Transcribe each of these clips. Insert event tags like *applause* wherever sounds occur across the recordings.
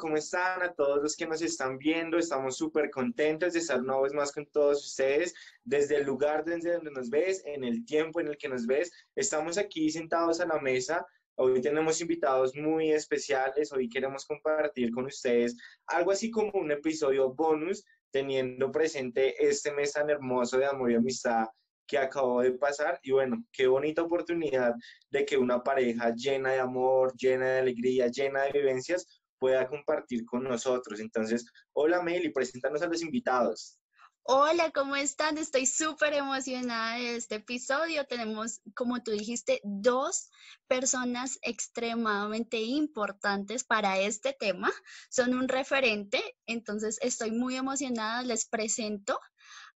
¿cómo están? A todos los que nos están viendo, estamos súper contentos de estar una vez más con todos ustedes, desde el lugar desde donde nos ves, en el tiempo en el que nos ves. Estamos aquí sentados a la mesa. Hoy tenemos invitados muy especiales. Hoy queremos compartir con ustedes algo así como un episodio bonus, teniendo presente este mes tan hermoso de amor y amistad que acabó de pasar. Y bueno, qué bonita oportunidad de que una pareja llena de amor, llena de alegría, llena de vivencias, pueda compartir con nosotros. Entonces, hola Meli, preséntanos a los invitados. Hola, ¿cómo están? Estoy súper emocionada de este episodio. Tenemos, como tú dijiste, dos personas extremadamente importantes para este tema. Son un referente, entonces estoy muy emocionada. Les presento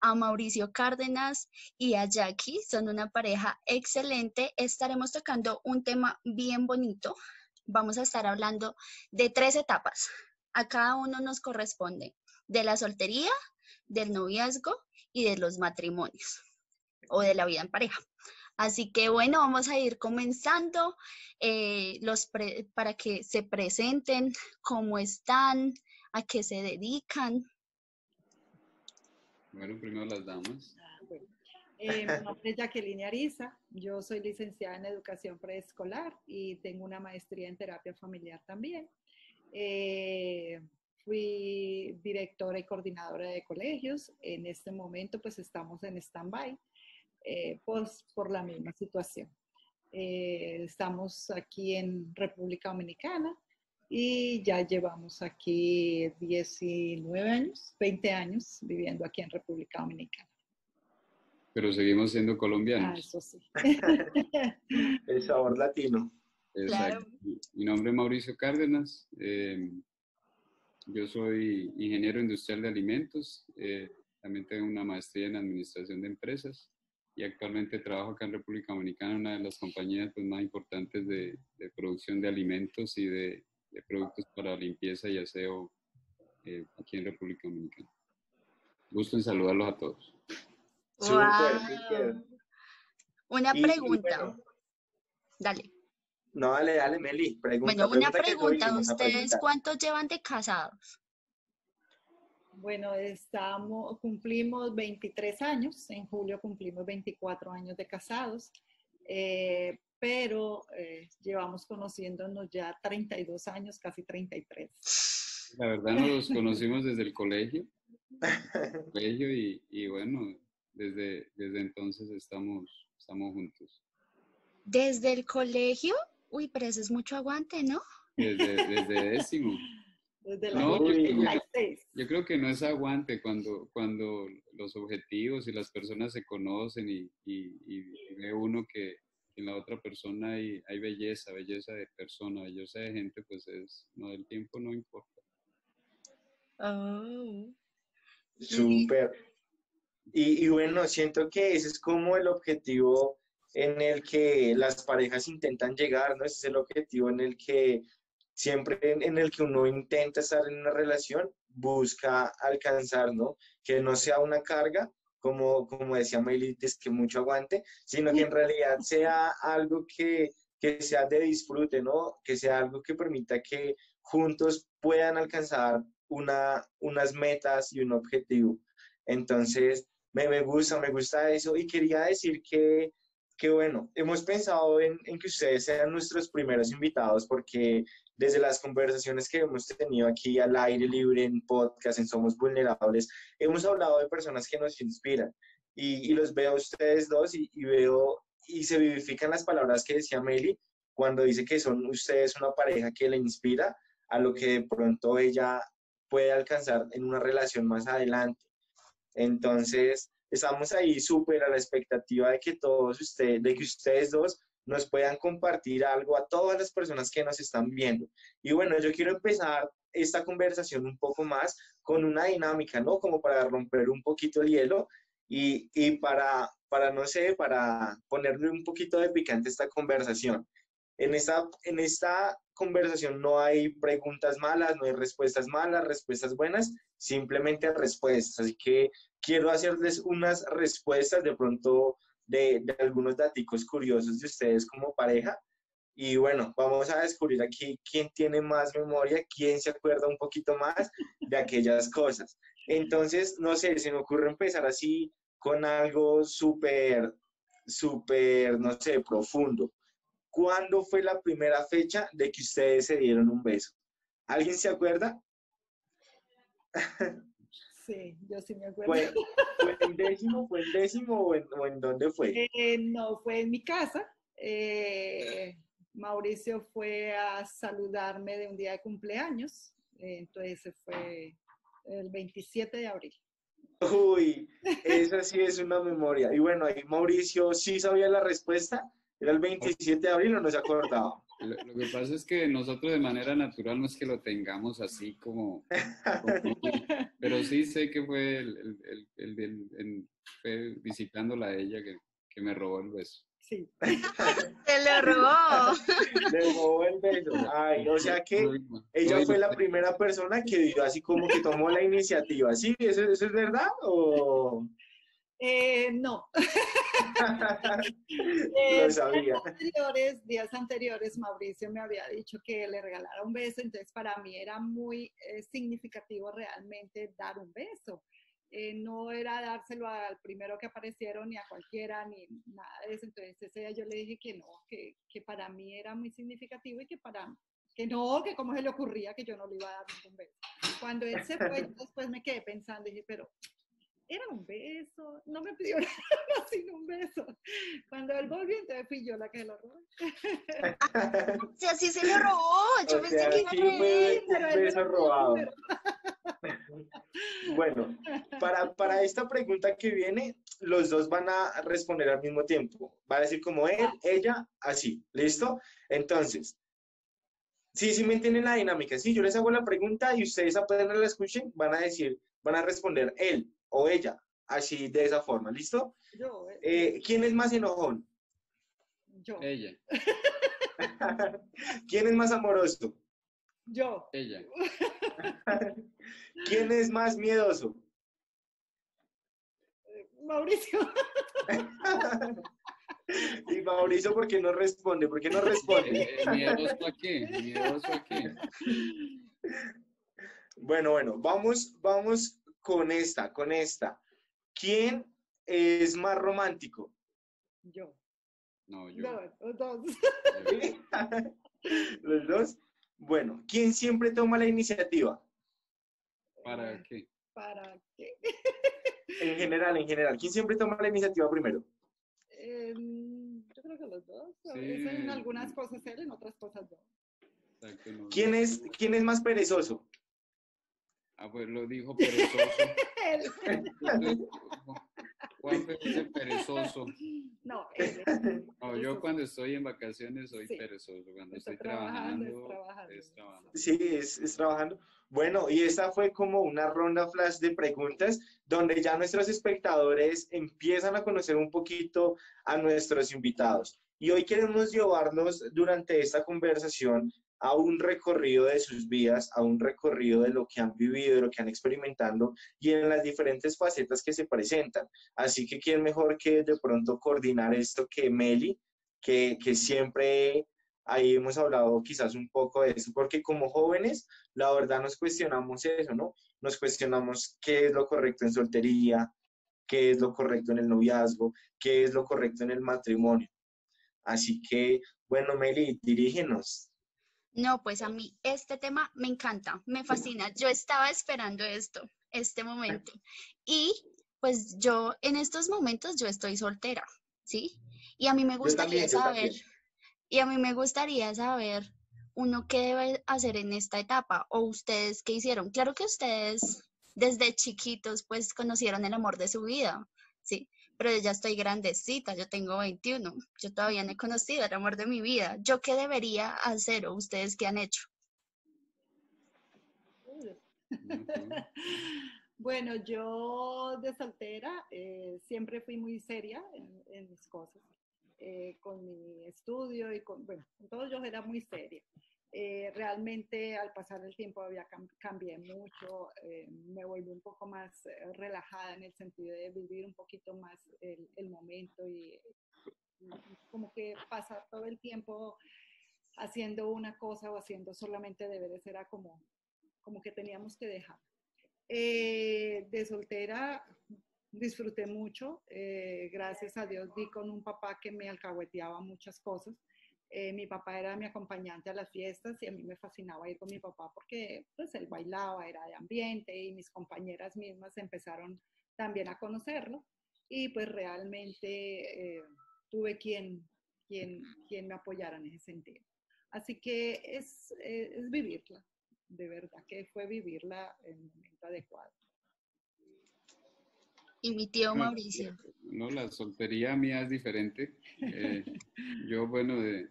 a Mauricio Cárdenas y a Jackie. Son una pareja excelente. Estaremos tocando un tema bien bonito vamos a estar hablando de tres etapas. A cada uno nos corresponde de la soltería, del noviazgo y de los matrimonios o de la vida en pareja. Así que bueno, vamos a ir comenzando eh, los para que se presenten, cómo están, a qué se dedican. Bueno, primero las damas. Eh, mi nombre es Jacqueline Ariza, yo soy licenciada en educación preescolar y tengo una maestría en terapia familiar también. Eh, fui directora y coordinadora de colegios. En este momento pues estamos en stand-by eh, pues, por la misma situación. estamos aquí en República Dominicana y ya llevamos aquí 19 años, 20 años viviendo aquí en República Dominicana. Pero seguimos siendo colombianos. Ah, eso sí. *laughs* El sabor latino. Exacto. Mi nombre es Mauricio Cárdenas. Eh, yo soy ingeniero industrial de alimentos. Eh, también tengo una maestría en administración de empresas y actualmente trabajo acá en República Dominicana, una de las compañías pues, más importantes de, producción de alimentos y de, productos para limpieza y aseo eh, aquí en República Dominicana. Gusto en saludarlos a todos. Una pregunta. dale. No, dale, dale, Meli. bueno, una pregunta. ¿Ustedes cuántos llevan de casados? Bueno, estamos, cumplimos 23 años. En julio cumplimos 24 años de casados. Eh, pero eh, llevamos conociéndonos ya 32 años, casi 33. La verdad nos conocimos desde el colegio, *laughs* colegio y, y bueno, desde, desde entonces estamos, estamos juntos. ¿Desde el colegio? Uy, pero eso es mucho aguante, ¿no? Desde, desde *laughs* décimo. Desde la no, yo, creo que no es aguante cuando, cuando los objetivos y las personas se conocen y, y, ve uno que en la otra persona hay, hay belleza, belleza de persona, belleza de gente, pues es, no, el tiempo no importa. Oh. Súper. Y, bueno, siento que ese es como el objetivo en el que las parejas intentan llegar, ¿no? Ese es el objetivo en el que siempre en, el que uno intenta estar en una relación, busca alcanzar, ¿no? Que no sea una carga, como, como decía Maylites, que mucho aguante, sino que en realidad sea algo que, que sea de disfrute, ¿no? Que sea algo que permita que juntos puedan alcanzar una, unas metas y un objetivo. Entonces, me, gusta, me gusta eso y quería decir que, que bueno, hemos pensado en, que ustedes sean nuestros primeros invitados porque desde las conversaciones que hemos tenido aquí al aire libre en podcast, en Somos Vulnerables, hemos hablado de personas que nos inspiran y, y los veo a ustedes dos y, y, veo y se vivifican las palabras que decía Meli cuando dice que son ustedes una pareja que le inspira a lo que de pronto ella puede alcanzar en una relación más adelante. Entonces, estamos ahí súper a la expectativa de que todos ustedes, de que ustedes dos nos puedan compartir algo a todas las personas que nos están viendo. Y bueno, yo quiero empezar esta conversación un poco más con una dinámica, ¿no? Como para romper un poquito el hielo y, y para, para, no sé, para ponerle un poquito de picante esta conversación. En esta, en esta conversación no hay preguntas malas, no hay respuestas malas, respuestas buenas, simplemente respuestas. Así que quiero hacerles unas respuestas de pronto de, de algunos datos curiosos de ustedes como pareja Y bueno, vamos a descubrir aquí quién tiene más memoria, quién se acuerda un poquito más de aquellas cosas. Entonces, no sé, se me ocurre empezar así con algo súper, súper, no sé, profundo. ¿Cuándo fue la primera fecha de que ustedes se dieron un beso? ¿Alguien se acuerda? *laughs* Sí, yo sí me acuerdo. ¿Fue, fue en décimo, fue en décimo o en, o en dónde fue? Eh, no, fue en mi casa. Eh, Mauricio fue a saludarme de un día de cumpleaños. Eh, entonces fue el 27 de abril. Uy, esa sí es una memoria. Y bueno, ahí Mauricio sí sabía la respuesta. ¿Era el 27 de abril o no se acordaba? Lo, lo que pasa es que nosotros de manera natural no es que lo tengamos así como... como- *laughs* pero sí sé que fue el, el, el, el fue visitándola a ella que, que me robó el beso. Sí. *laughs* Se lo robó. Le robó el beso. Ay, o sea que ella fue la primera persona que dio así como que tomó la iniciativa. ¿Sí? ¿Eso, eso es verdad? ¿O Eh, no. *laughs* lo Eh, sabía? Días anteriores, días anteriores, Mauricio me había dicho que le regalara un beso, entonces para mí era muy eh, significativo realmente dar un beso. Eh, no era dárselo al primero que aparecieron ni a cualquiera ni nada de eso. Entonces ese día yo le dije que no, que, que para mí era muy significativo y que para que no, que cómo se le ocurría que yo no le iba a dar ningún beso. Cuando él se fue, después me quedé pensando y dije, pero era un beso, no me pidió *laughs* nada sino un beso. Cuando él volvió, entonces fui yo la que se lo robé. O sea, sí se lo robó. Yo O pensé sea, que iba a sí pero un beso robado. pero- *laughs* Bueno, para, para esta pregunta que viene, los dos van a responder al mismo tiempo. Va a decir como él, ella, así. ¿Listo? Entonces, sí, sí me entienden la dinámica. Sí, yo les hago la pregunta y ustedes apenas la escuchen, van a decir, van a responder él o ella, así de esa forma. ¿Listo? Yo, eh, Eh, ¿Quién es más enojón? yo, Ella, *laughs* ¿Quién es más amoroso? yo, ella, *laughs* ¿Quién es más miedoso? eh, Mauricio. *laughs* Y Mauricio, ¿por qué no responde? ¿Por qué no responde? Eh, eh, ¿Miedoso a qué? ¿Miedoso a qué? Bueno, bueno, vamos, vamos con esta, con esta. ¿Quién es más romántico? Yo. No, yo. No, los dos. *laughs* ¿Los dos? Bueno, ¿quién siempre toma la iniciativa? ¿Para qué? ¿Para qué? En general, en general. ¿Quién siempre toma la iniciativa primero? Eh, yo creo que los dos. Sí. en algunas cosas él, en otras cosas yo. No. ¿Quién es, quién es más perezoso? Ah, pues lo dijo perezoso. Juan es el perezoso. No, él. No, yo cuando estoy en vacaciones soy Sí. perezoso. Cuando Está estoy trabajando, es trabajando, trabajando. es trabajando. Sí, es, es trabajando. Bueno, y esta fue como una ronda flash de preguntas donde ya nuestros espectadores empiezan a conocer un poquito a nuestros invitados. Y hoy queremos llevarnos durante esta conversación a un recorrido de sus vidas, a un recorrido de lo que han vivido, de lo que han experimentado y en las diferentes facetas que se presentan. Así que quién mejor que de pronto coordinar esto que Meli, que, que siempre ahí hemos hablado quizás un poco de eso, porque como jóvenes, la verdad nos cuestionamos eso, ¿no? Nos cuestionamos qué es lo correcto en soltería, qué es lo correcto en el noviazgo, qué es lo correcto en el matrimonio. Así que, bueno, Meli, dirígenos. No, pues a mí este tema me encanta, me fascina. Yo estaba esperando esto, este momento. Y pues yo en estos momentos yo estoy soltera, ¿sí? Y a mí me gustaría también, saber, y a mí me gustaría saber uno qué debe hacer en esta etapa o ustedes qué hicieron. Claro que ustedes desde chiquitos pues conocieron el amor de su vida, ¿sí? Pero ya estoy grandecita, yo tengo 21, yo todavía no he conocido el amor de mi vida. ¿Yo qué debería hacer o ustedes qué han hecho? *laughs* Bueno, yo de soltera eh, siempre fui muy seria en, en mis cosas, eh, con mi estudio y con, bueno, con todo yo era muy seria. Eh, realmente al pasar el tiempo había cam- cambié mucho, eh, me volví un poco más eh, relajada en el sentido de vivir un poquito más el, el momento y, y como que pasar todo el tiempo haciendo una cosa o haciendo solamente deberes, era como, como que teníamos que dejar. Eh, de soltera disfruté mucho, eh, gracias a Dios di con un papá que me alcahueteaba muchas cosas. Eh, mi papá era mi acompañante a las fiestas y a mí me fascinaba ir con mi papá porque pues él bailaba, era de ambiente y mis compañeras mismas empezaron también a conocerlo y pues realmente eh, tuve quien, quien, quien me apoyara en ese sentido. Así que es, es vivirla, de verdad que fue vivirla en el momento adecuado. Y mi tío Mauricio. No, la soltería mía es diferente. Eh, *laughs* yo, bueno, de,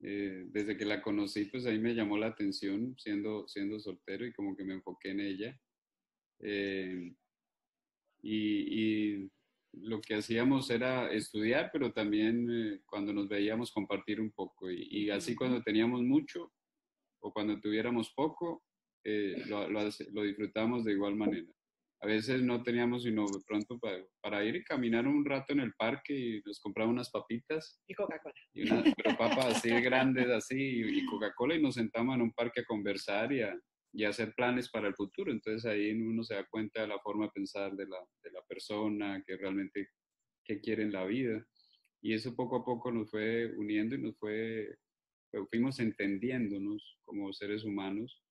eh, desde que la conocí, pues ahí me llamó la atención siendo, siendo soltero y como que me enfoqué en ella. Eh, y, lo que hacíamos era estudiar, pero también cuando nos veíamos compartir un poco. Y, así cuando teníamos mucho o cuando tuviéramos poco, lo, lo, lo disfrutamos de igual manera a veces no teníamos sino de pronto para, ir y caminar un rato en el parque y nos compraba unas papitas. Y Coca-Cola. Y unas pero papas así grandes así y, Coca-Cola y nos sentamos en un parque a conversar y a, y hacer planes para el futuro. Entonces ahí uno se da cuenta de la forma de pensar de la, de la persona, que realmente qué quiere en la vida. Y eso poco a poco nos fue uniendo y nos fue, fuimos entendiéndonos como seres humanos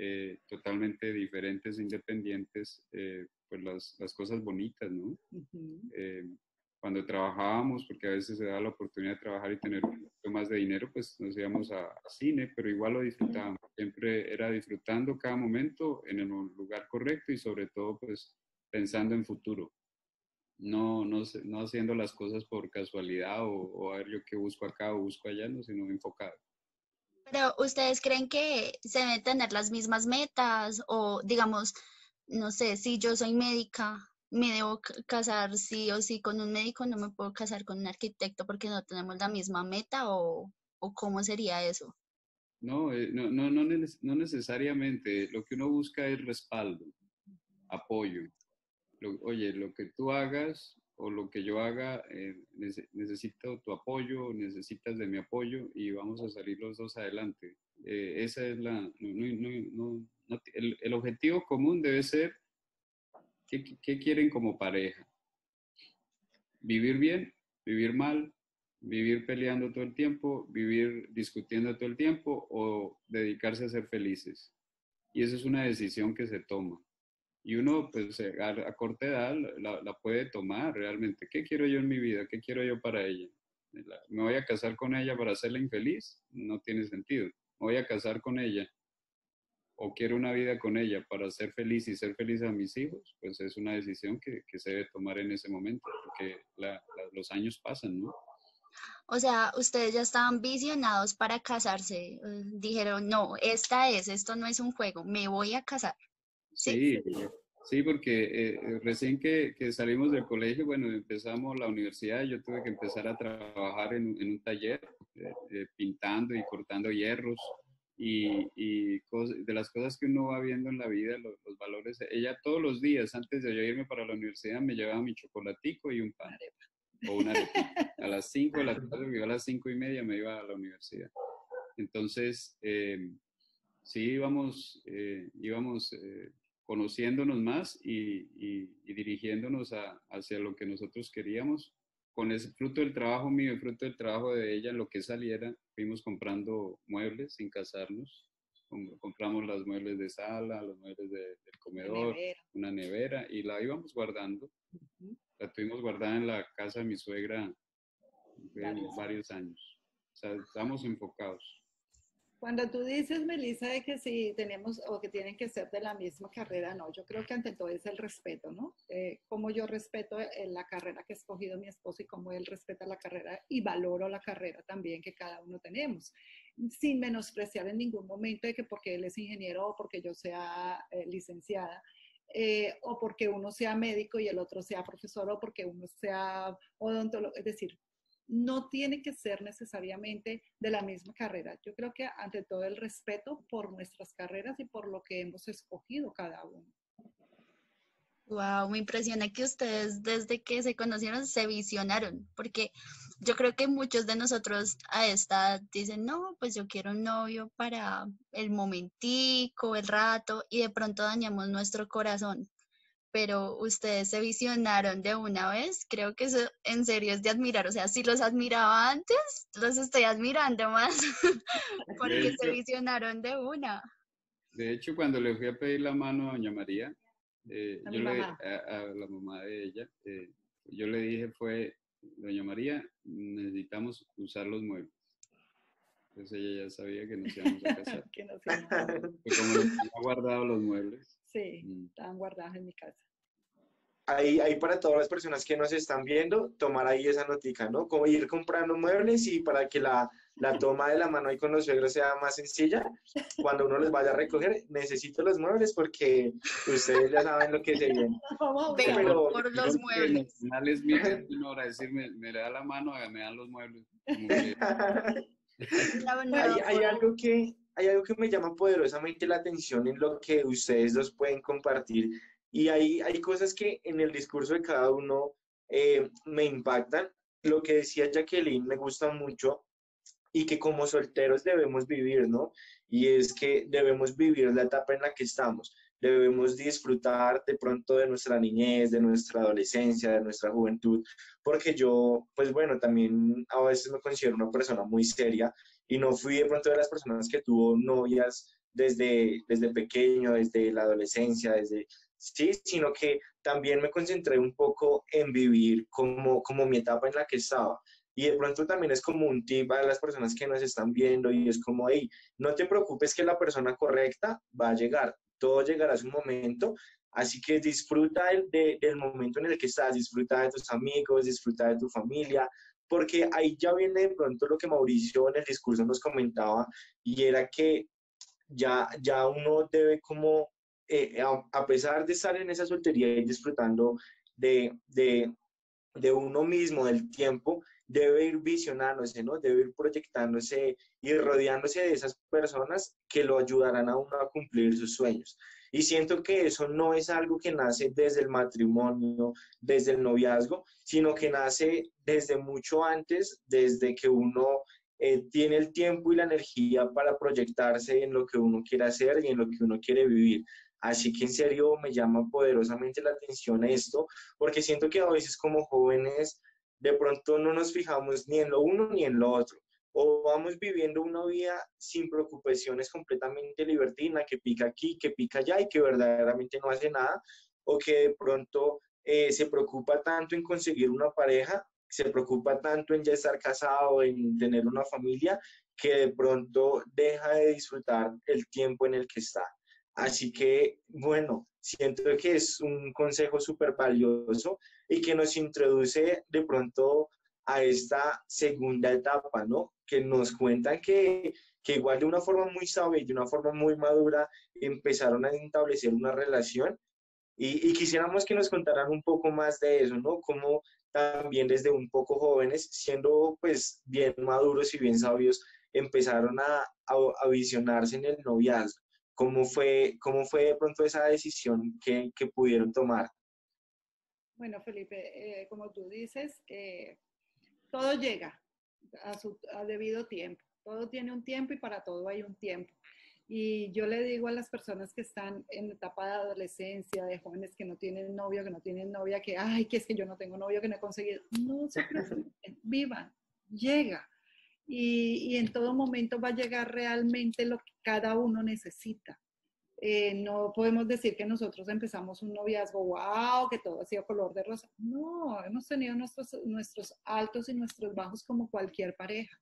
eh, totalmente diferentes, independientes, eh, pues las, las, cosas bonitas, ¿no? Eh, cuando trabajábamos, porque a veces se da la oportunidad de trabajar y tener un poco más de dinero, pues nos íbamos a, cine, pero igual lo disfrutábamos. Siempre era disfrutando cada momento en el lugar correcto y sobre todo, pues pensando en futuro. No, no, no haciendo las cosas por casualidad o, o a ver yo qué busco acá o busco allá, no, sino enfocado. ¿Ustedes creen que se deben tener las mismas metas o digamos, no sé, si yo soy médica, me debo casar sí o sí con un médico, no me puedo casar con un arquitecto porque no tenemos la misma meta o, o cómo sería eso? No, eh, no, no, no, no, necesariamente. Lo que uno busca es respaldo, apoyo. oye, lo que tú hagas o lo que yo haga, eh, necesito tu apoyo, necesitas de mi apoyo y vamos a salir los dos adelante. Eh, esa es la, no, no, el, el, objetivo común debe ser ¿qué, qué quieren como pareja. Vivir bien, vivir mal, vivir peleando todo el tiempo, vivir discutiendo todo el tiempo o dedicarse a ser felices. Y esa es una decisión que se toma y uno pues eh, a, corta edad la, puede tomar realmente. ¿Qué quiero yo en mi vida? ¿Qué quiero yo para ella? ¿Me voy a casar con ella para hacerla infeliz? No tiene sentido. ¿Me voy a casar con ella o quiero una vida con ella para ser feliz y ser feliz a mis hijos? Pues es una decisión que, que se debe tomar en ese momento porque los años pasan, ¿no? O sea, ustedes ya estaban visionados para casarse. Eh, dijeron, no, esta es, esto no es un juego, me voy a casar. Sí, sí, porque eh, recién que, que, salimos del colegio, bueno, empezamos la universidad, yo tuve que empezar a trabajar en, en un taller, eh, eh, pintando y cortando hierros. Y, y de las cosas que uno va viendo en la vida, los, valores, ella todos los días, antes de yo irme para la universidad, me llevaba mi chocolatico y un pan. O una A las 5 de la tarde, a las cinco y media me iba a la universidad. Entonces, sí íbamos, íbamos conociéndonos más y, dirigiéndonos hacia lo que nosotros queríamos. Con ese fruto del trabajo mío y fruto del trabajo de ella, lo que saliera, fuimos comprando muebles sin casarnos. Compramos los muebles de sala, los muebles del de comedor, una nevera y la íbamos guardando. La tuvimos guardada en la casa de mi suegra varios, varios años. O sea, estamos enfocados. Cuando tú dices, Melissa, de que si tenemos o que tienen que ser de la misma carrera, no, yo creo que ante todo es el respeto, ¿no? Eh, como yo respeto eh, la carrera que ha escogido mi esposo y cómo él respeta la carrera y valoro la carrera también que cada uno tenemos, sin menospreciar en ningún momento de que porque él es ingeniero o porque yo sea eh, licenciada, o porque uno sea médico y el otro sea profesor o porque uno sea odontólogo, es decir, no tiene que ser necesariamente de la misma carrera. Yo creo que ante todo el respeto por nuestras carreras y por lo que hemos escogido cada uno. Wow, me impresiona que ustedes desde que se conocieron se visionaron, porque yo creo que muchos de nosotros a esta edad dicen, no, pues yo quiero un novio para el momentico, el rato, y de pronto dañamos nuestro corazón. Pero ustedes se visionaron de una vez, creo que eso en serio es de admirar. O sea, si los admiraba antes, los estoy admirando más, *laughs* porque se visionaron de una. De hecho, cuando le fui a pedir la mano a doña María, eh, yo le, a, la mamá de ella, eh, yo le dije fue, doña María, necesitamos usar los muebles. Entonces ella ya sabía que nos íbamos a casar. *laughs* que nos íbamos a como nos guardado los muebles. Sí, mm. estaban guardados en mi casa ahí, ahí para todas las personas que nos están viendo, tomar ahí esa notica, ¿no? Como ir comprando muebles y para que la, la toma de la mano ahí con los suegros sea más sencilla, cuando uno les vaya a recoger, necesito los muebles porque ustedes ya saben lo que se viene. *laughs* Pero, por los muebles. Es mi hora decir, me, da la mano, me dan los muebles. *laughs* *laughs* hay, hay, algo que, hay algo que me llama poderosamente la atención en lo que ustedes dos pueden compartir y hay, hay cosas que en el discurso de cada uno eh, me impactan. Lo que decía Jacqueline me gusta mucho y que como solteros debemos vivir, ¿no? Y es que debemos vivir la etapa en la que estamos. Debemos disfrutar de pronto de nuestra niñez, de nuestra adolescencia, de nuestra juventud, porque yo, pues bueno, también a veces me considero una persona muy seria y no fui de pronto de las personas que tuvo novias desde, desde pequeño, desde la adolescencia, desde, ¿sí? Sino que también me concentré un poco en vivir como, como mi etapa en la que estaba. Y de pronto también es como un tip a las personas que nos están viendo y es como, hey, no te preocupes que la persona correcta va a llegar, todo llegará a su momento, así que disfruta del, del momento en el que estás, disfruta de tus amigos, disfruta de tu familia, porque ahí ya viene de pronto lo que Mauricio en el discurso nos comentaba y era que ya, ya uno debe como eh, a, pesar de estar en esa soltería y disfrutando de, de, de, uno mismo, del tiempo, debe ir visionándose, ¿no? Debe ir proyectándose y rodeándose de esas personas que lo ayudarán a uno a cumplir sus sueños. Y siento que eso no es algo que nace desde el matrimonio, desde el noviazgo, sino que nace desde mucho antes, desde que uno eh, tiene el tiempo y la energía para proyectarse en lo que uno quiere hacer y en lo que uno quiere vivir. Así que en serio me llama poderosamente la atención esto, porque siento que a veces como jóvenes de pronto no nos fijamos ni en lo uno ni en lo otro. O vamos viviendo una vida sin preocupaciones completamente libertina, que pica aquí, que pica allá y que verdaderamente no hace nada, o que de pronto eh, se preocupa tanto en conseguir una pareja, se preocupa tanto en ya estar casado, en tener una familia, que de pronto deja de disfrutar el tiempo en el que está. Así que, bueno, siento que es un consejo súper valioso y que nos introduce de pronto a esta segunda etapa, ¿no? Que nos cuentan que, que igual de una forma muy sabia y de una forma muy madura empezaron a establecer una relación y, y, quisiéramos que nos contaran un poco más de eso, ¿no? Cómo también desde un poco jóvenes, siendo pues bien maduros y bien sabios, empezaron a, a, visionarse en el noviazgo. ¿Cómo fue, cómo fue de pronto esa decisión que, que pudieron tomar? Bueno, Felipe, eh, como tú dices, eh, todo llega a su a debido tiempo. Todo tiene un tiempo y para todo hay un tiempo. Y yo le digo a las personas que están en etapa de adolescencia, de jóvenes que no tienen novio, que no tienen novia, que, ay, que es que yo no tengo novio, que no he conseguido. No se *laughs* preocupen, vivan, llega y, en todo momento va a llegar realmente lo que cada uno necesita. Eh, no podemos decir que nosotros empezamos un noviazgo, wow, que todo ha sido color de rosa. No, hemos tenido nuestros, nuestros altos y nuestros bajos como cualquier pareja,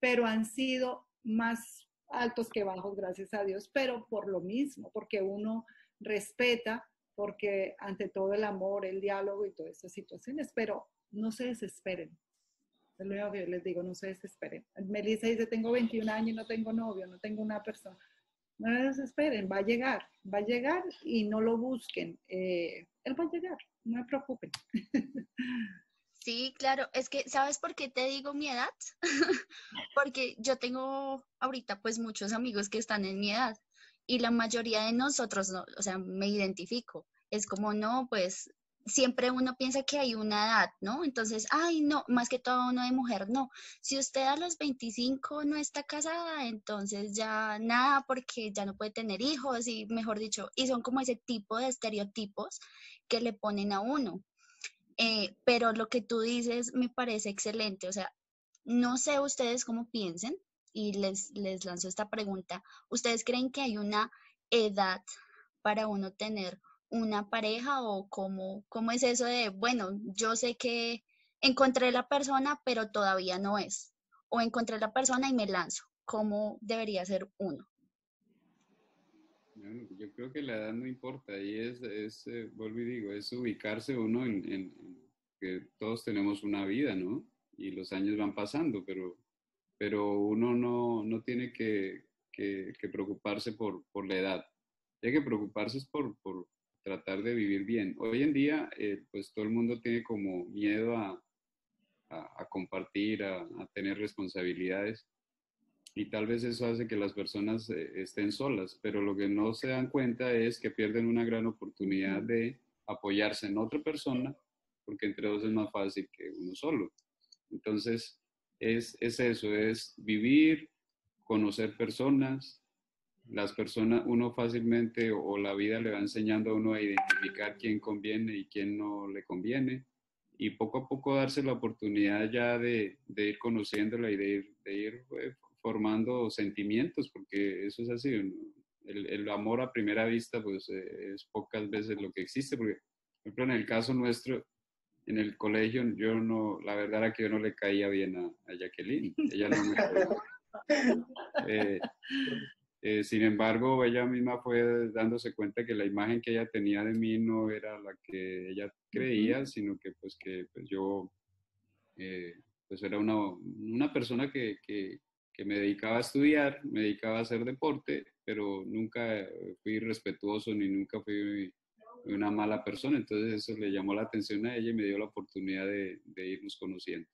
pero han sido más altos que bajos, gracias a Dios, pero por lo mismo, porque uno respeta, porque ante todo el amor, el diálogo y todas esas situaciones, pero no se desesperen, es lo único que les digo, no se desesperen. Melissa dice, tengo 21 años y no tengo novio, no tengo una persona. No se desesperen, va a llegar, va a llegar y no lo busquen. Eh, él va a llegar, no me preocupen. Sí, claro, es que, ¿sabes por qué te digo mi edad? *laughs* Porque yo tengo ahorita pues muchos amigos que están en mi edad y la mayoría de nosotros, no, o sea, me identifico. Es como, no, pues siempre uno piensa que hay una edad, ¿no? Entonces, ay, no, más que todo uno de mujer, no. Si usted a los 25 no está casada, entonces ya nada, porque ya no puede tener hijos y, mejor dicho, y son como ese tipo de estereotipos que le ponen a uno. Eh, pero lo que tú dices me parece excelente, o sea, no sé ustedes cómo piensen y les, les lanzo esta pregunta. ¿Ustedes creen que hay una edad para uno tener una pareja o cómo, cómo es eso de, bueno, yo sé que encontré la persona, pero todavía no es? O encontré la persona y me lanzo. ¿Cómo debería ser uno? yo creo que la edad no importa, y es, es eh, y digo, es ubicarse uno en, que todos tenemos una vida, ¿no? Y los años van pasando, pero, pero uno no, no tiene que, que, preocuparse por, por, la edad. Tiene que preocuparse por, tratar de vivir bien. Hoy en día, eh, pues todo el mundo tiene como miedo a, compartir, a, a, tener responsabilidades y tal vez eso hace que las personas eh, estén solas, pero lo que no se dan cuenta es que pierden una gran oportunidad de apoyarse en otra persona, porque entre dos es más fácil que uno solo. Entonces, es, es eso, es vivir, conocer personas, las personas, uno fácilmente o, la vida le va enseñando a uno a identificar quién conviene y quién no le conviene y poco a poco darse la oportunidad ya de, de ir conociéndola y de ir, de ir eh, formando sentimientos, porque eso es así. El, el amor a primera vista, pues eh, es pocas veces lo que existe, porque, por ejemplo, en el caso nuestro, en el colegio, yo no, la verdad era que yo no le caía bien a, a Jacqueline. Ella no me *laughs* eh, eh, sin embargo, ella misma fue dándose cuenta que la imagen que ella tenía de mí no era la que ella creía, sino que pues que pues, yo pues era una, una persona que, que, que me dedicaba a estudiar, me dedicaba a hacer deporte, pero nunca fui respetuoso ni nunca fui una mala persona. Entonces eso le llamó la atención a ella y me dio la oportunidad de, irnos conociendo.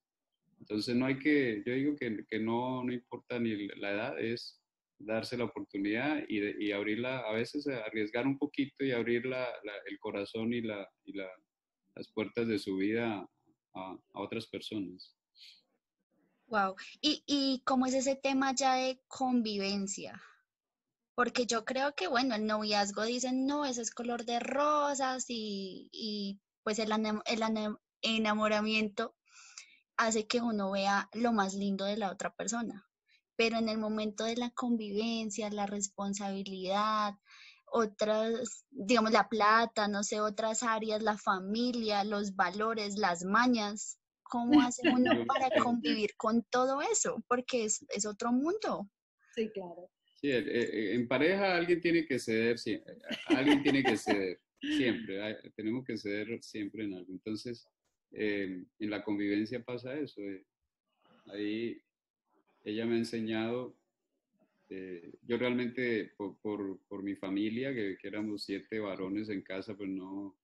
Entonces no hay que, yo digo que, que no, no importa ni la edad, es darse la oportunidad y, y abrirla, a veces arriesgar un poquito y abrir la, el corazón y, la, y la, las puertas de su vida a, a otras personas. Wow. ¿Y, ¿Y cómo es ese tema ya de convivencia? Porque yo creo que, bueno, el noviazgo dicen, no, ese es color de rosas y, y pues el, el enamoramiento hace que uno vea lo más lindo de la otra persona. Pero en el momento de la convivencia, la responsabilidad, otras, digamos, la plata, no sé, otras áreas, la familia, los valores, las mañas, ¿Cómo *laughs* hace uno para convivir con todo eso? Porque es, es otro mundo. Sí, claro. Sí, eh, eh, en pareja alguien tiene que ceder, sí, alguien tiene que ceder, siempre, tenemos que ceder siempre en algo. Entonces, em, en la convivencia pasa eso. Eh, ahí ella me ha enseñado, yo realmente por, por, mi familia, que, que, éramos siete varones en casa, pues no,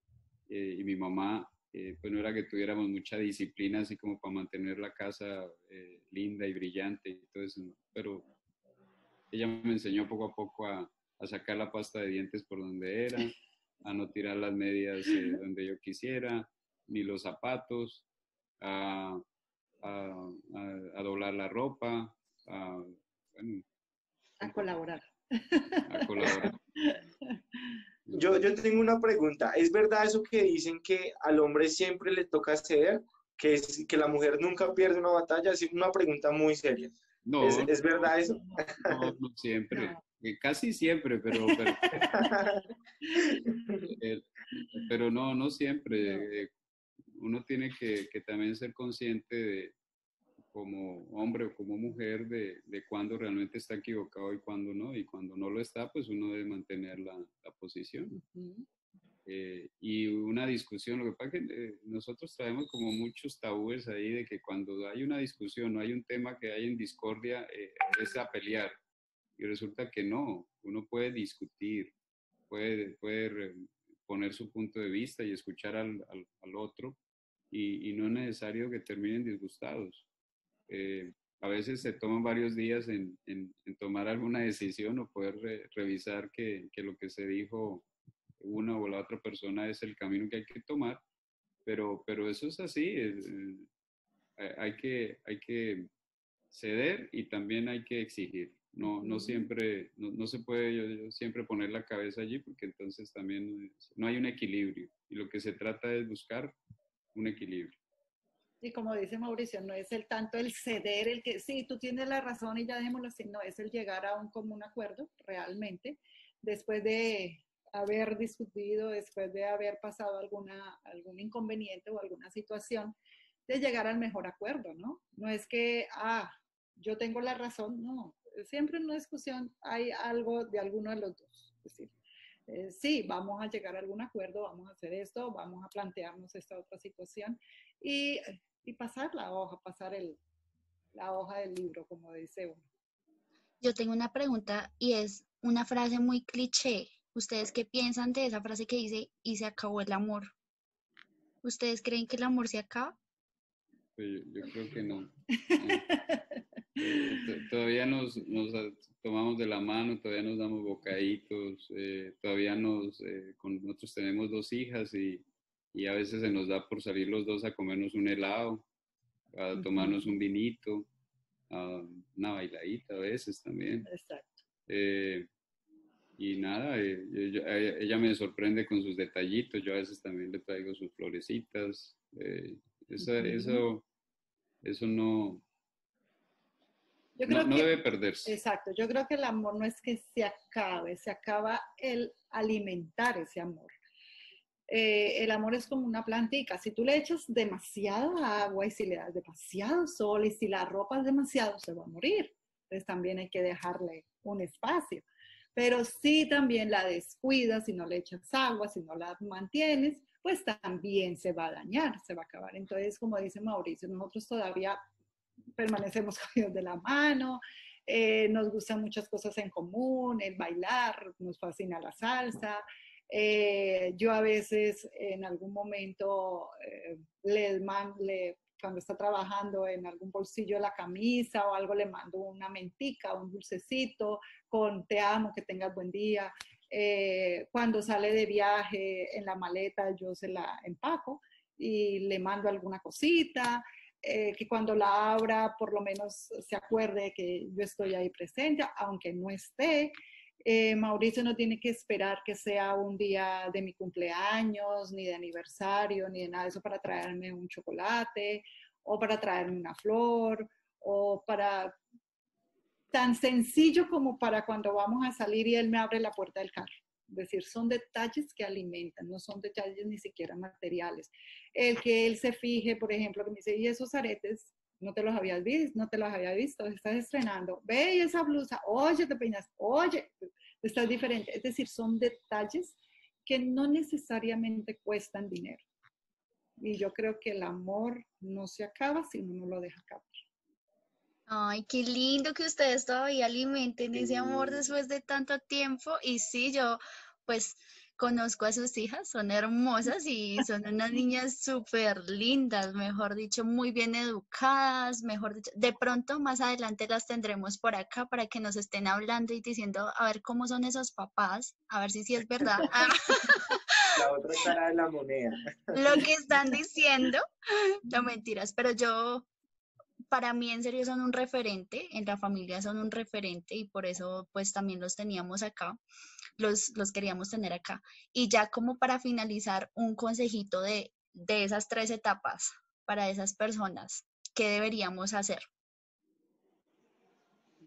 y mi mamá eh, pues no era que tuviéramos mucha disciplina así como para mantener la casa eh, linda y brillante y todo eso, pero ella me enseñó poco a poco a, a, sacar la pasta de dientes por donde era, a no tirar las medias eh, donde yo quisiera, ni los zapatos, a, a, a doblar la ropa, a, a colaborar. A colaborar. *laughs* Yo, yo tengo una pregunta. ¿Es verdad eso que dicen que al hombre siempre le toca ceder? Que, es, que la mujer nunca pierde una batalla. Es una pregunta muy seria. No, ¿Es, verdad eso? No, no siempre. Eh, casi siempre, pero, pero, *laughs* eh, pero no, no siempre. Eh, uno tiene que, que también ser consciente de, como hombre o como mujer de, de cuándo realmente está equivocado y cuándo no. Y cuando no lo está, pues uno debe mantener la, la posición. Eh, y una discusión, lo que pasa es que eh, nosotros traemos como muchos tabúes ahí de que cuando hay una discusión o hay un tema que hay en discordia, eh, es a pelear. Y resulta que no, uno puede discutir, puede, puede poner su punto de vista y escuchar al, al, al otro y, y, no es necesario que terminen disgustados. Eh, a veces se toman varios días en, en, tomar alguna decisión o poder revisar que, que, lo que se dijo una o la otra persona es el camino que hay que tomar pero, pero eso es así, hay, que, hay que ceder y también hay que exigir. No, no siempre, no, se puede siempre poner la cabeza allí porque entonces también no hay un equilibrio y lo que se trata es buscar un equilibrio. Y como dice Mauricio, no es el tanto el ceder, el que sí, tú tienes la razón y ya dejémoslo así, no, es el llegar a un común acuerdo realmente, después de haber discutido, después de haber pasado alguna, algún inconveniente o alguna situación, de llegar al mejor acuerdo, ¿no? No es que, ah, yo tengo la razón, no, siempre en una discusión hay algo de alguno de los dos. Es decir, eh, sí, vamos a llegar a algún acuerdo, vamos a hacer esto, vamos a plantearnos esta otra situación y, y pasar la hoja, pasar el, la hoja del libro, como dice uno. Yo tengo una pregunta y es una frase muy cliché. ¿Ustedes qué piensan de esa frase que dice y se acabó el amor? ¿Ustedes creen que el amor se acaba? Pues yo, creo que no. Eh, todavía nos, nos, tomamos de la mano, todavía nos damos bocaditos, eh, todavía nos, eh, con nosotros tenemos dos hijas y, y, a veces se nos da por salir los dos a comernos un helado, a tomarnos un vinito, a una bailadita a veces también. Exacto. y nada, ella, me sorprende con sus detallitos, yo a veces también le traigo sus florecitas. eso, eso, eso no, no, debe perderse. Exacto, yo creo que el amor no es que se acabe, se acaba el alimentar ese amor. Eh, el amor es como una plantica, si tú le echas demasiada agua y si le das demasiado sol y si la ropa es demasiado, se va a morir. Entonces también hay que dejarle un espacio. Pero si también la descuidas, si no le echas agua, si no la mantienes, pues también se va a dañar, se va a acabar. Entonces, como dice Mauricio, nosotros todavía permanecemos *laughs* cogidos de la mano, eh, nos gustan muchas cosas en común, el bailar, nos fascina la salsa. Eh, yo a veces en algún momento eh, le, le, cuando está trabajando en algún bolsillo de la camisa o algo, le mando una mentica, un dulcecito con te amo, que tengas buen día. cuando sale de viaje en la maleta, yo se la empaco y le mando alguna cosita. Eh, que cuando la abra por lo menos se acuerde que yo estoy ahí presente, aunque no esté. Eh, Mauricio no tiene que esperar que sea un día de mi cumpleaños, ni de aniversario, ni de nada de eso para traerme un chocolate o para traerme una flor o para tan sencillo como para cuando vamos a salir y él me abre la puerta del carro. Es decir, son detalles que alimentan, no son detalles ni siquiera materiales. El que él se fije, por ejemplo, que me dice, y esos aretes, no te los habías visto, no te los había visto, estás estrenando, ve esa blusa, oye, te peinas, oye, estás diferente. Es decir, son detalles que no necesariamente cuestan dinero. Y yo creo que el amor no se acaba si uno no lo deja acabar. Ay, qué lindo que ustedes todavía alimenten ese amor después de tanto tiempo. Y sí, yo pues conozco a sus hijas, son hermosas y son unas *laughs* niñas súper lindas, mejor dicho, muy bien educadas, mejor dicho. De pronto más adelante las tendremos por acá para que nos estén hablando y diciendo a ver cómo son esos papás, a ver si sí es verdad. *laughs* La otra cara de la moneda. Lo que *laughs* están diciendo, no mentiras, pero yo para mí en serio son un referente, en la familia son un referente y por eso pues también los teníamos acá, los, los queríamos tener acá. Y ya como para finalizar, un consejito de, de esas tres etapas para esas personas, ¿qué deberíamos hacer?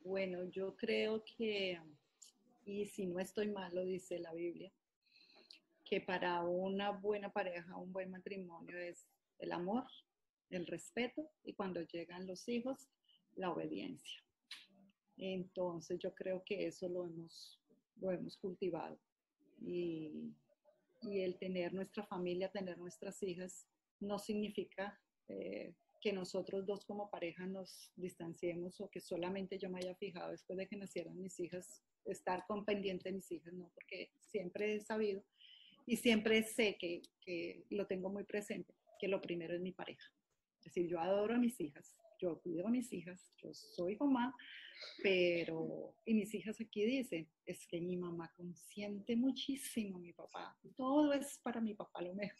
Bueno, yo creo que, y si no estoy mal, lo dice la Biblia, que para una buena pareja, un buen matrimonio es el amor, el respeto y cuando llegan los hijos, la obediencia. Entonces yo creo que eso lo hemos, lo hemos cultivado. Y, y el tener nuestra familia, tener nuestras hijas, no significa eh, que nosotros dos como pareja nos distanciemos o que solamente yo me haya fijado después de que nacieron mis hijas, estar con pendiente de mis hijas, no, porque siempre he sabido y siempre sé que, que lo tengo muy presente, que lo primero es mi pareja. Es decir, yo adoro a mis hijas, yo cuido a mis hijas, yo soy mamá, pero, y mis hijas aquí dicen, es que mi mamá consiente muchísimo a mi papá, todo es para mi papá lo mejor.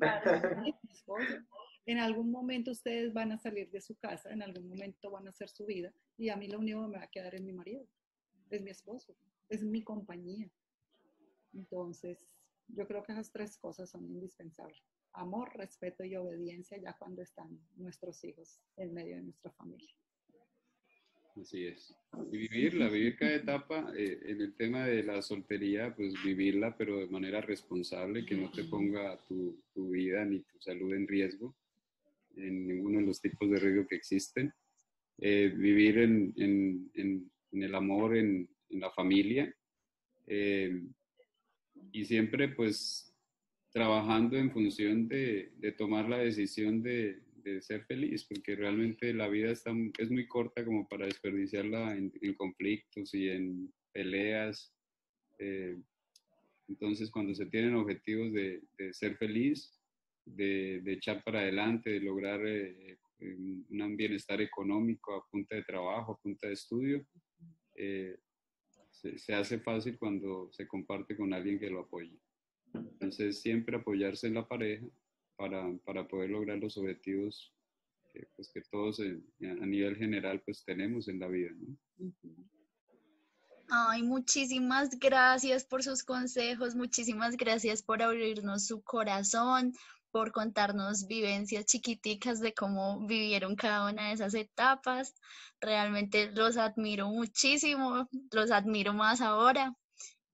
*laughs* en algún momento ustedes van a salir de su casa, en algún momento van a hacer su vida, y a mí lo único que me va a quedar es mi marido, es mi esposo, es mi compañía. Entonces, yo creo que esas tres cosas son indispensables. Amor, respeto y obediencia ya cuando están nuestros hijos en medio de nuestra familia. Así es. Y vivirla, vivir cada etapa, eh, en el tema de la soltería, pues vivirla, pero de manera responsable, que no te ponga tu, tu vida ni tu salud en riesgo, en ninguno de los tipos de riesgo que existen. Eh, vivir en, en, en, el amor, en, la familia. Eh, y siempre pues trabajando en función de, de tomar la decisión de, de, ser feliz, porque realmente la vida está, es muy corta como para desperdiciarla en, conflictos y en peleas. Eh, entonces, cuando se tienen objetivos de, de ser feliz, de, echar para adelante, de lograr eh, eh, un bienestar económico a punta de trabajo, a punta de estudio, se, hace fácil cuando se comparte con alguien que lo apoye. Entonces, siempre apoyarse en la pareja para, para poder lograr los objetivos que, pues, que todos a nivel general pues tenemos en la vida. Ay, muchísimas gracias por sus consejos, muchísimas gracias por abrirnos su corazón, por contarnos vivencias chiquiticas de cómo vivieron cada una de esas etapas. Realmente los admiro muchísimo, los admiro más ahora.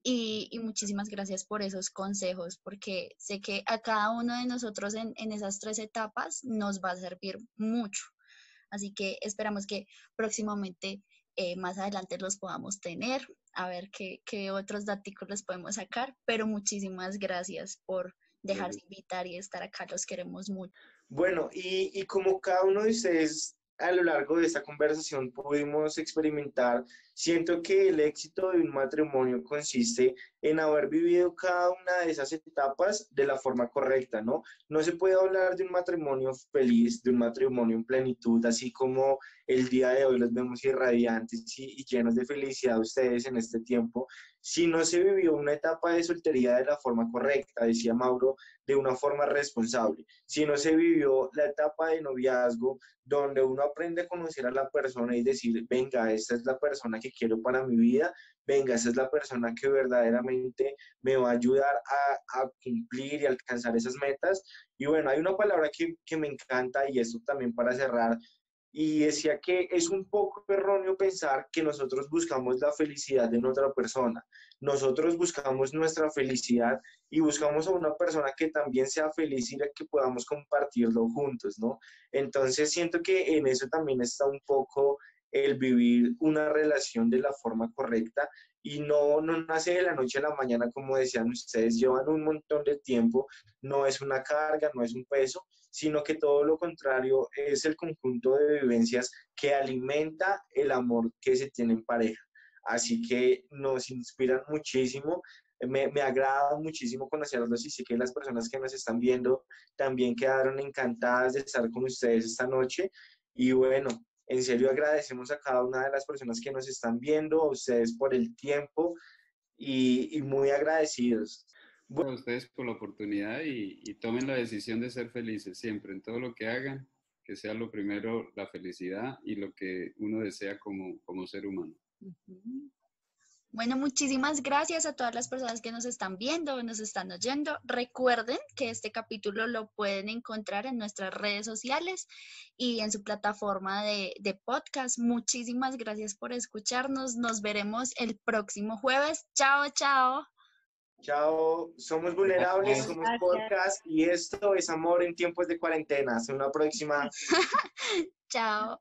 Y, muchísimas gracias por esos consejos, porque sé que a cada uno de nosotros en, esas tres etapas nos va a servir mucho. Así que esperamos que próximamente, eh, más adelante, los podamos tener, a ver qué, qué otros datos les podemos sacar, pero muchísimas gracias por dejarse invitar y estar acá, los queremos mucho. Bueno, y, y como cada uno de ustedes a lo largo de esta conversación pudimos experimentar, siento que el éxito de un matrimonio consiste en haber vivido cada una de esas etapas de la forma correcta, ¿no? No se puede hablar de un matrimonio feliz, de un matrimonio en plenitud, así como el día de hoy los vemos irradiantes y, y llenos de felicidad ustedes en este tiempo, si no se vivió una etapa de soltería de la forma correcta, decía Mauro, de una forma responsable, si no se vivió la etapa de noviazgo donde uno aprende a conocer a la persona y decir, venga, esta es la persona que quiero para mi vida, venga, esta es la persona que verdaderamente me va a ayudar a, cumplir y alcanzar esas metas. Y bueno, hay una palabra que, que me encanta y esto también para cerrar, y decía que es un poco erróneo pensar que nosotros buscamos la felicidad de otra persona. Nosotros buscamos nuestra felicidad y buscamos a una persona que también sea feliz y que podamos compartirlo juntos, ¿no? Entonces siento que en eso también está un poco el vivir una relación de la forma correcta y no, no nace de la noche a la mañana, como decían ustedes, llevan un montón de tiempo, no es una carga, no es un peso, sino que todo lo contrario es el conjunto de vivencias que alimenta el amor que se tiene en pareja. Así que nos inspiran muchísimo, me, me, agrada muchísimo conocerlos y sé que las personas que nos están viendo también quedaron encantadas de estar con ustedes esta noche. Y bueno, en serio agradecemos a cada una de las personas que nos están viendo, a ustedes por el tiempo y, y muy agradecidos. Bueno, a ustedes por la oportunidad y, tomen la decisión de ser felices siempre en todo lo que hagan, que sea lo primero la felicidad y lo que uno desea como, como ser humano. Bueno, muchísimas gracias a todas las personas que nos están viendo, nos están oyendo. Recuerden que este capítulo lo pueden encontrar en nuestras redes sociales y en su plataforma de, de podcast. Muchísimas gracias por escucharnos. Nos veremos el próximo jueves. Chao, chao. Chao, somos vulnerables, somos podcast y esto es amor en tiempos de cuarentena. Hasta una próxima. *laughs* Chao.